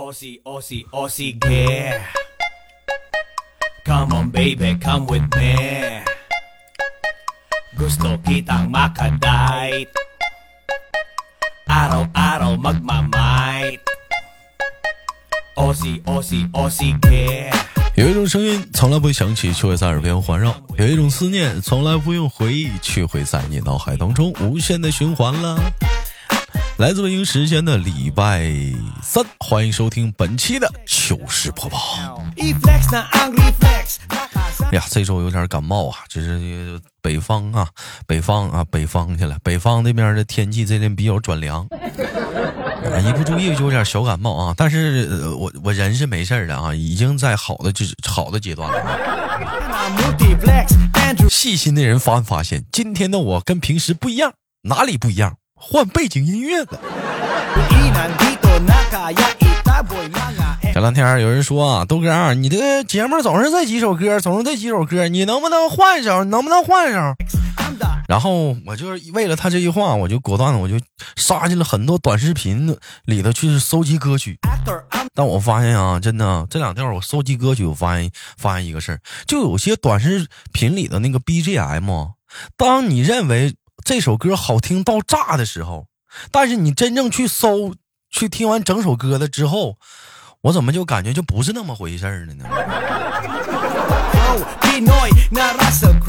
Aussie, Aussie, Aussie, yeah. Come on, baby, come with me. Gusto kitang makadite. Araw-araw magmamite. Aussie, Aussie, Aussie, yeah. 有一种声音从来不会响起，却会在耳边环绕；有一种思念从来不用回忆，却会在你脑海当中无限的循环了。来自北京时间的礼拜三，欢迎收听本期的糗事播报。哎呀，这周有点感冒啊，这是北方啊，北方啊，北方去了。北方那边的天气最近比较转凉，啊，一不注意就有点小感冒啊。但是、呃我我人是没事儿的啊，已经在好的就是好的阶段了。细心的人发没发现，今天的我跟平时不一样，哪里不一样？换背景音乐的。前两天有人说啊，豆哥，你这个节目总是这几首歌，总是这几首歌，你能不能换一首？能不能换一首？然后我就是为了他这句话，我就果断的我就杀进了很多短视频里头去搜集歌曲。但我发现啊，真的这两天我搜集歌曲，我发现发现一个事儿，就有些短视频里的那个 BGM，当你认为这首歌好听到炸的时候，但是你真正去搜去听完整首歌的之后，我怎么就感觉就不是那么回事儿了呢？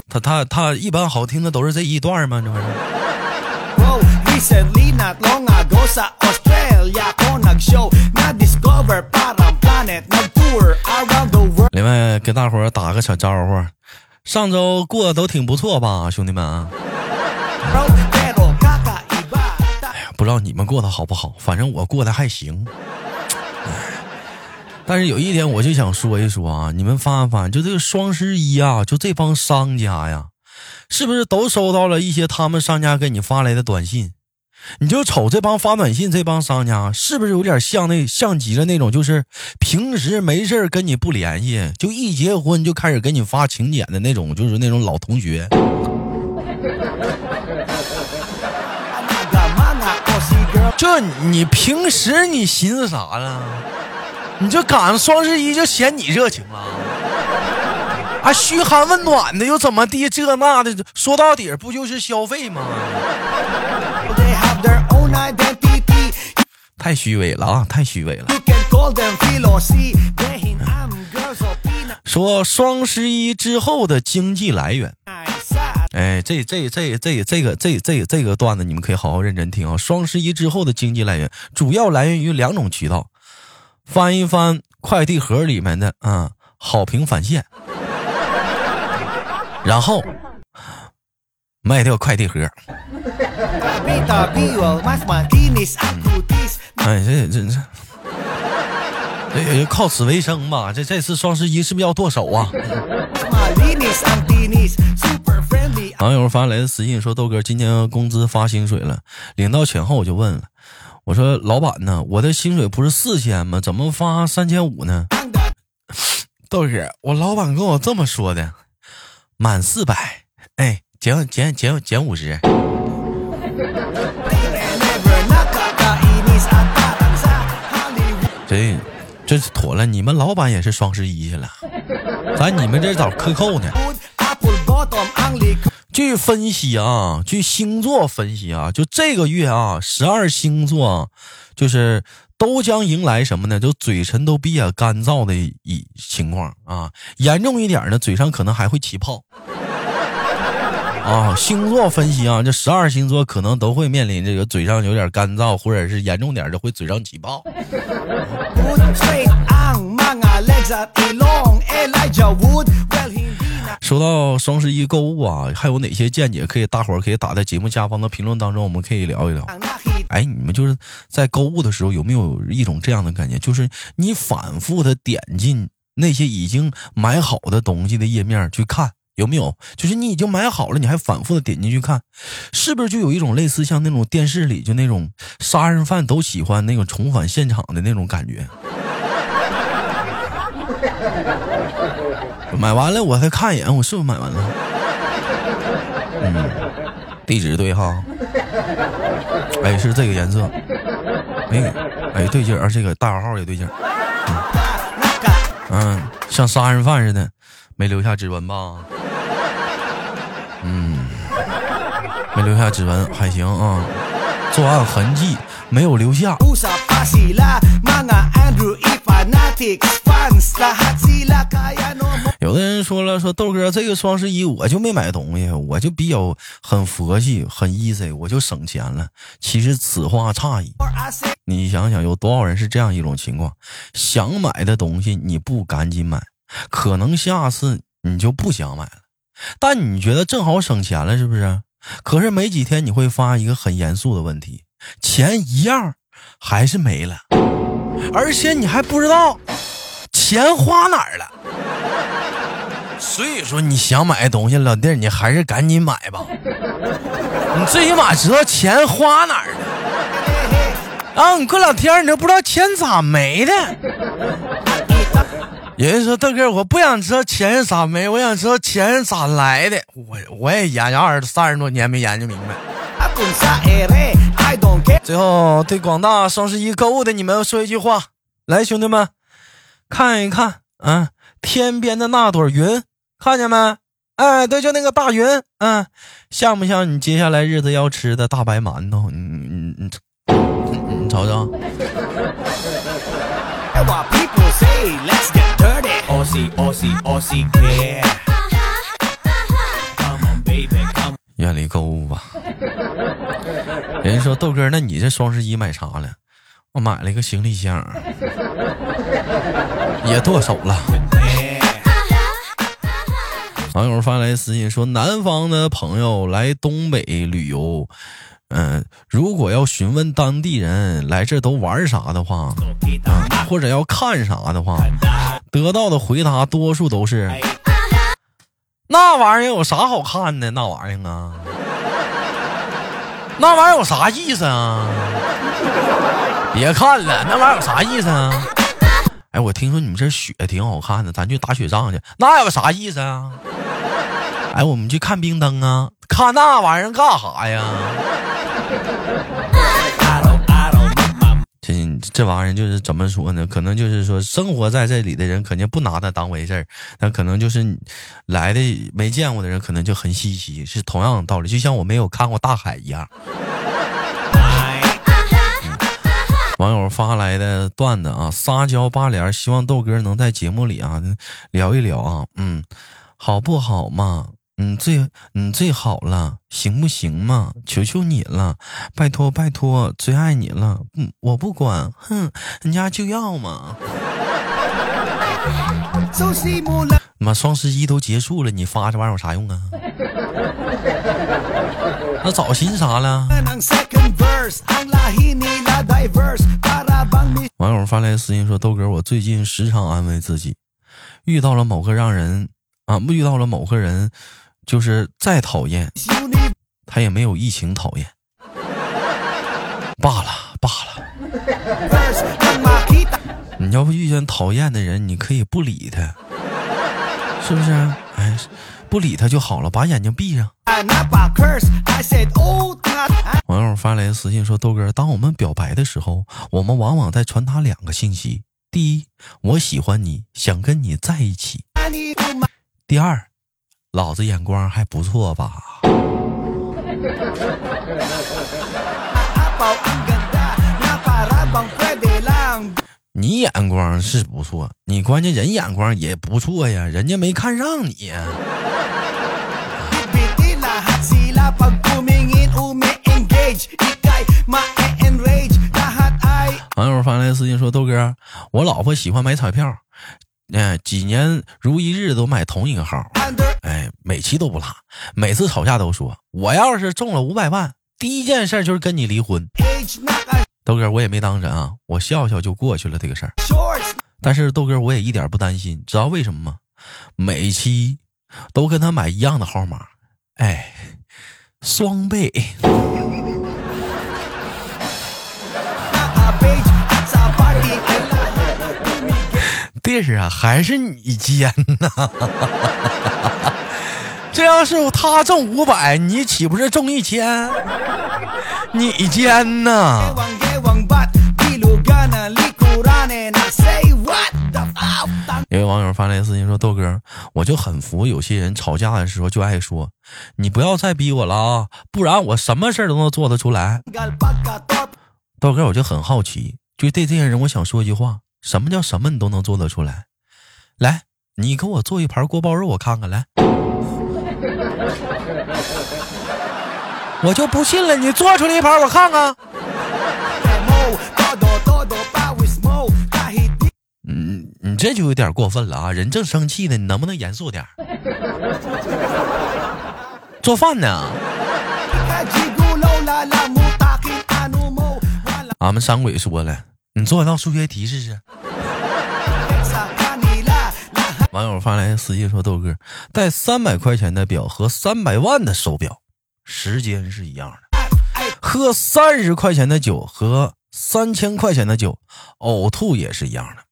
他他他一般好听的都是这一段吗？这不是？另外，给大伙儿打个小招呼，上周过得都挺不错吧，兄弟们啊！Bro, pero kakaiba Ta- 不知道你们过得好不好，反正我过得还行。但是有一点，我就想说一说啊，你们发没发，就这个双十一啊，就这帮商家呀，是不是都收到了一些他们商家给你发来的短信？你就瞅这帮发短信这帮商家，是不是有点像那像极了那种，就是平时没事跟你不联系，就一结婚就开始给你发请柬的那种，就是那种老同学。这你平时你寻思啥呢？你就赶上双十一就嫌你热情了？啊，嘘寒问暖的又怎么地？这那的，说到底不就是消费吗太虚伪了啊！太虚伪了。说双十一之后的经济来源哎，这这这这这个这这这个段子你们可以好好认真听啊！双十一之后的经济来源主要来源于两种渠道，翻一翻快递盒里面的啊、好评返现，然后卖掉快递盒。哎，这这这。这也靠此为生吧？这这次双十一是不是要剁手啊网友发来的私信说：“豆哥，今天工资发薪水了，领到钱后我就问了，我说老板呢？我的薪水不是四千吗？怎么发三千五呢？豆哥，我老板跟我这么说的，满四百，哎，减减减减五十。Never 这是妥了，你们老板也是双十一去了，咱你们这咋克扣呢？据分析啊，据星座分析啊，就这个月啊，十二星座就是都将迎来什么呢？就嘴唇都比较干燥的一情况啊，严重一点呢，嘴上可能还会起泡。啊，星座分析啊，这十二星座可能都会面临这个嘴上有点干燥，或者是严重点的会嘴上起泡。说到双十一购物啊，还有哪些见解可以大伙儿可以打在节目下方的评论当中，我们可以聊一聊。哎，你们就是在购物的时候有没有一种这样的感觉，就是你反复的点进那些已经买好的东西的页面去看，有没有？就是你已经买好了，你还反复的点进去看，是不是就有一种类似像那种电视里就那种杀人犯都喜欢那种重返现场的那种感觉？买完了我再看一眼，我是不是买完了？嗯，地址对哈。哎，是这个颜色。哎，哎，对劲儿，这个大小号也对劲。嗯，像杀人犯似的，没留下指纹吧？嗯，没留下指纹还行啊，作案痕迹没有留下。有的人说了，说豆哥这个双十一我就没买东西，我就比较很佛系，很 easy，我就省钱了。其实此话差矣，你想想，有多少人是这样一种情况？想买的东西你不赶紧买，可能下次你就不想买了。但你觉得正好省钱了，是不是？可是没几天你会发现一个很严肃的问题：钱一样还是没了，而且你还不知道钱花哪儿了。所以说，你想买的东西，老弟，你还是赶紧买吧。你最起码知道钱花哪儿了。然后你过两天，你都不知道钱咋没的。有人说豆哥，我不想知道钱是咋没，我想知道钱是咋来的。我我也研究二三十多年没研究明白。最后对广大双十一购物的你们说一句话，来兄弟们，看一看啊，天边的那朵云，看见没？哎，对，就那个大云，嗯，像不像你接下来日子要吃的大白馒头？你你你你你瞅瞅。远离购物吧。人家说豆哥，那你这双十一买啥了？我买了一个行李箱，也剁手了。网友发来私信说，南方的朋友来东北旅游。嗯，如果要询问当地人来这都玩啥的话，或者要看啥的话，得到的回答多数都是那玩意儿有啥好看的？那玩意儿啊，那玩意儿有啥意思啊？别看了，那玩意儿有啥意思啊？哎，我听说你们这雪挺好看的，咱去打雪仗去，那有啥意思啊？哎，我们去看冰灯啊，看那玩意儿干啥呀？这玩意儿就是怎么说呢？可能就是说，生活在这里的人肯定不拿它当回事儿，那可能就是来的没见过的人，可能就很稀奇。是同样的道理，就像我没有看过大海一样。网友发来的段子啊，撒娇八连，希望豆哥能在节目里啊聊一聊啊，嗯，好不好嘛？嗯，最你最好了，行不行嘛？求求你了，拜托拜托，最爱你了。嗯，我不管，哼，人家就要嘛。妈，双十一都结束了，你发这玩意儿有啥用啊？那早寻啥了？网友发来私信说：“豆哥，我最近时常安慰自己，遇到了某个让人啊，遇到了某个人。”就是再讨厌，他也没有疫情讨厌，罢了罢了。你要不遇见讨厌的人，你可以不理他，是不是？哎，不理他就好了，把眼睛闭上。网友发来私信说：“豆哥，当我们表白的时候，我们往往在传达两个信息：第一，我喜欢你，想跟你在一起；第二。”老子眼光还不错吧？你眼光是不错，你关键人眼光也不错呀，人家没看上你。网友发来私信说：“豆哥，我老婆喜欢买彩票。”哎，几年如一日都买同一个号，哎，每期都不落，每次吵架都说，我要是中了五百万，第一件事就是跟你离婚。豆哥，我也没当真啊，我笑笑就过去了这个事儿。但是豆哥，我也一点不担心，知道为什么吗？每期都跟他买一样的号码，哎，双倍。地儿啊，还是你尖呐！这要是他挣五百，你岂不是挣一千？你尖呐！一位网友发来私信说：“豆哥，我就很服有些人吵架的时候就爱说，你不要再逼我了啊，不然我什么事都能做得出来。”豆哥，我就很好奇，就对这些人，我想说一句话。什么叫什么你都能做得出来？来，你给我做一盘锅包肉，我看看。来，我就不信了，你做出来一盘我看看。嗯，你这就有点过分了啊！人正生气呢，你能不能严肃点？做饭呢？俺们山鬼说了，你做一道数学题试试。网友发来私信说：“豆哥，戴三百块钱的表和三百万的手表，时间是一样的；喝三十块钱的酒和三千块钱的酒，呕吐也是一样的；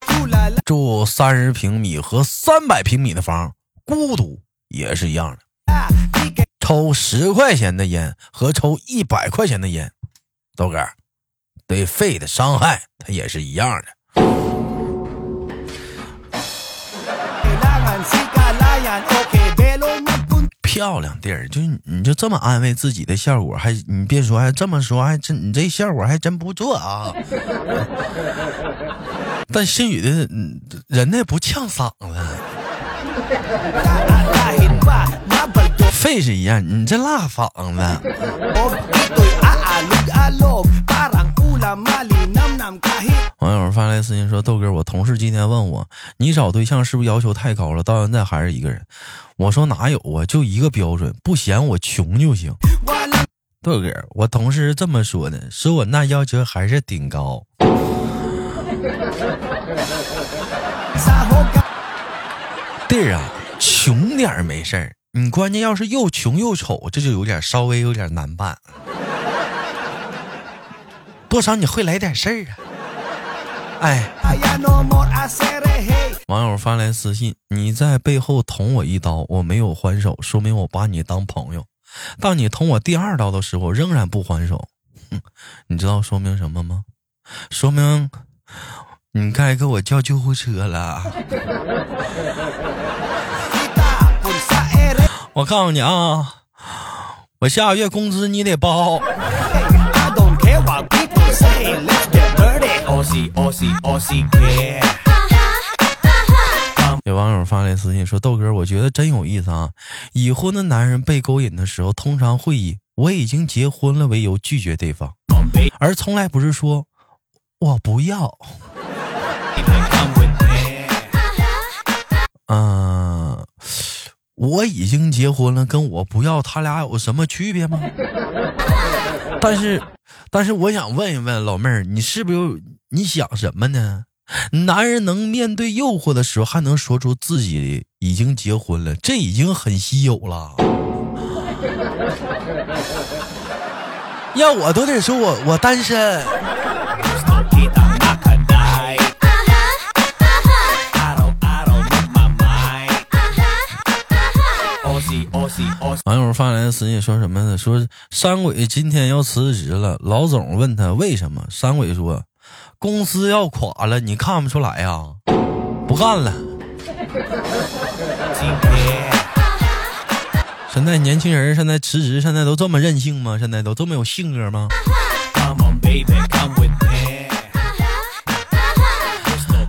住三十平米和三百平米的房，孤独也是一样的；抽十块钱的烟和抽一百块钱的烟，豆哥。”对肺的伤害，它也是一样的。漂亮地儿，就你就这么安慰自己的效果，还你别说，还这么说，还真你这效果还真不错啊。但心语的人呢不呛嗓子，肺是一样，你这辣嗓子。网友发来私信说：“豆哥，我同事今天问我，你找对象是不是要求太高了？到现在还是一个人。我说哪有啊，就一个标准，不嫌我穷就行。豆哥，我同事是这么说的，说我那要求还是挺高。弟儿啊，穷点没事儿，你关键要是又穷又丑，这就有点稍微有点难办。”多少你会来点事儿啊？哎，网友发来私信：你在背后捅我一刀，我没有还手，说明我把你当朋友。当你捅我第二刀的时候，仍然不还手，哼，你知道说明什么吗？说明你该给我叫救护车了。我告诉你啊，我下个月工资你得包。有网友发来私信说：“豆哥，我觉得真有意思啊！已婚的男人被勾引的时候，通常会以‘我已经结婚了’为由拒绝对方，而从来不是说‘我不要’。嗯，我已经结婚了，跟我不要，他俩有什么区别吗？但是。”但是我想问一问老妹儿，你是不是你想什么呢？男人能面对诱惑的时候还能说出自己已经结婚了，这已经很稀有了。要我都得说我我单身。发来的私信说什么呢？说山鬼今天要辞职了。老总问他为什么，山鬼说公司要垮了，你看不出来呀？不干了。现在年轻人现在辞职，现在都这么任性吗？现在都这么有性格吗？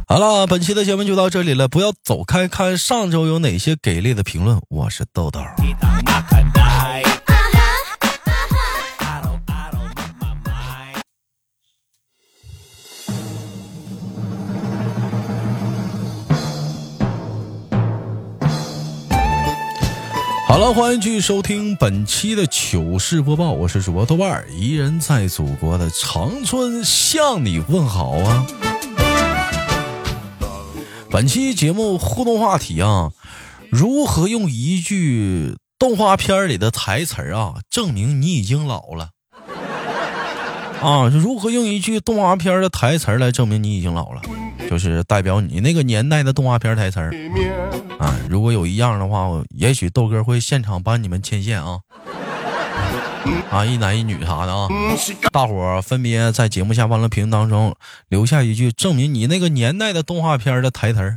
好了，本期的节目就到这里了，不要走开，看上周有哪些给力的评论。我是豆豆。了，欢迎继续收听本期的糗事播报，我是主播豆瓣儿，依然在祖国的长春向你问好啊。本期节目互动话题啊，如何用一句动画片里的台词啊证明你已经老了？啊，如何用一句动画片的台词来证明你已经老了？就是代表你那个年代的动画片台词啊。如果有一样的话，也许豆哥会现场帮你们牵线啊。啊，一男一女啥的啊，大伙分别在节目下方的评论当中留下一句证明你那个年代的动画片的台词儿。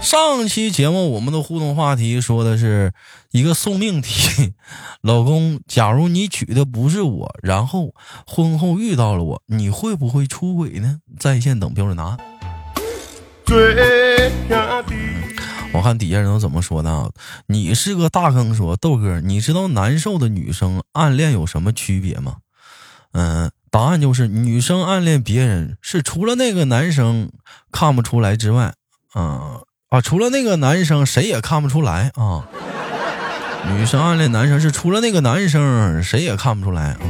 上期节目我们的互动话题说的是一个送命题，老公，假如你娶的不是我，然后婚后遇到了我，你会不会出轨呢？在线等标准答案。我看底下人都怎么说的啊？你是个大坑，说豆哥，你知道难受的女生暗恋有什么区别吗？嗯，答案就是女生暗恋别人是除了那个男生看不出来之外，啊啊，除了那个男生谁也看不出来啊。女生暗恋男生是除了那个男生谁也看不出来啊，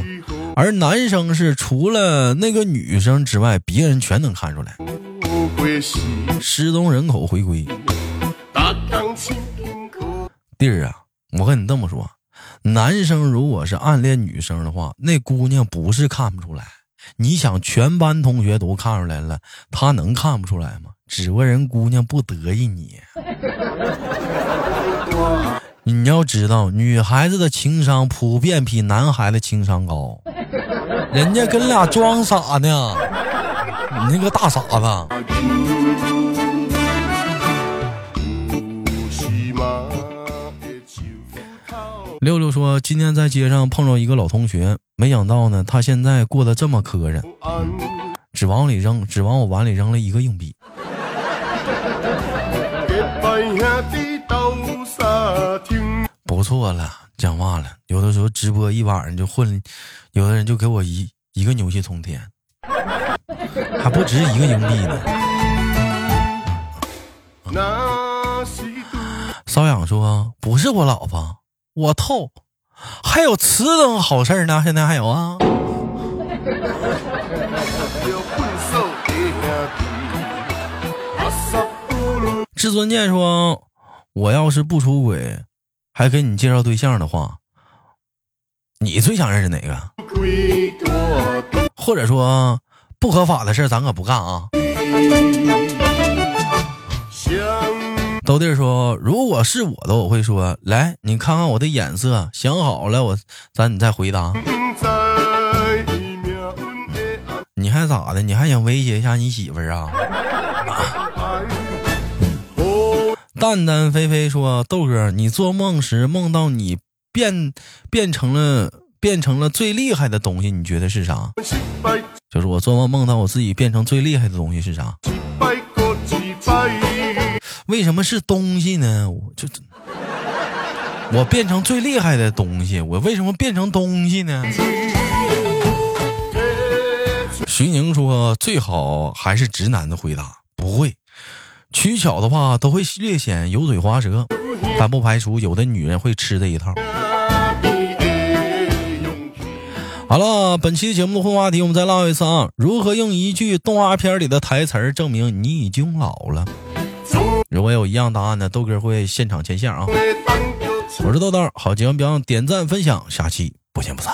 而男生是除了那个女生之外，别人全能看出来。失踪人口回归。弟儿啊，我跟你这么说，男生如果是暗恋女生的话，那姑娘不是看不出来。你想，全班同学都看出来了，他能看不出来吗？只不过人姑娘不得意你。你要知道，女孩子的情商普遍比男孩子情商高，人家跟俩装傻呢，你那个大傻子。六六说：“今天在街上碰到一个老同学，没想到呢，他现在过得这么磕碜，只往里扔，只往我碗里扔了一个硬币。”不错了，讲话了。有的时候直播一晚上就混，有的人就给我一一个牛气冲天，还不值一个硬币呢。骚痒说：“不是我老婆。”我透，还有此等好事呢！现在还有啊！至尊剑说：“我要是不出轨，还给你介绍对象的话，你最想认识哪个？或者说不合法的事咱可不干啊！”豆弟说：“如果是我的，我会说，来，你看看我的眼色，想好了，我咱你再回答。你还咋的？你还想威胁一下你媳妇儿啊？”淡淡飞飞说：“豆哥，你做梦时梦到你变变成了变成了最厉害的东西，你觉得是啥？就是我做梦梦到我自己变成最厉害的东西是啥？”为什么是东西呢？我就我变成最厉害的东西，我为什么变成东西呢？徐宁说：“最好还是直男的回答，不会取巧的话都会略显油嘴滑舌，但不排除有的女人会吃这一套。”好了，本期节目的互动话题我们再唠一次啊！如何用一句动画片里的台词证明你已经老了？如果有一样答案的，豆哥会现场牵线啊！我是豆豆，好节目别忘点赞分享，下期不见不散。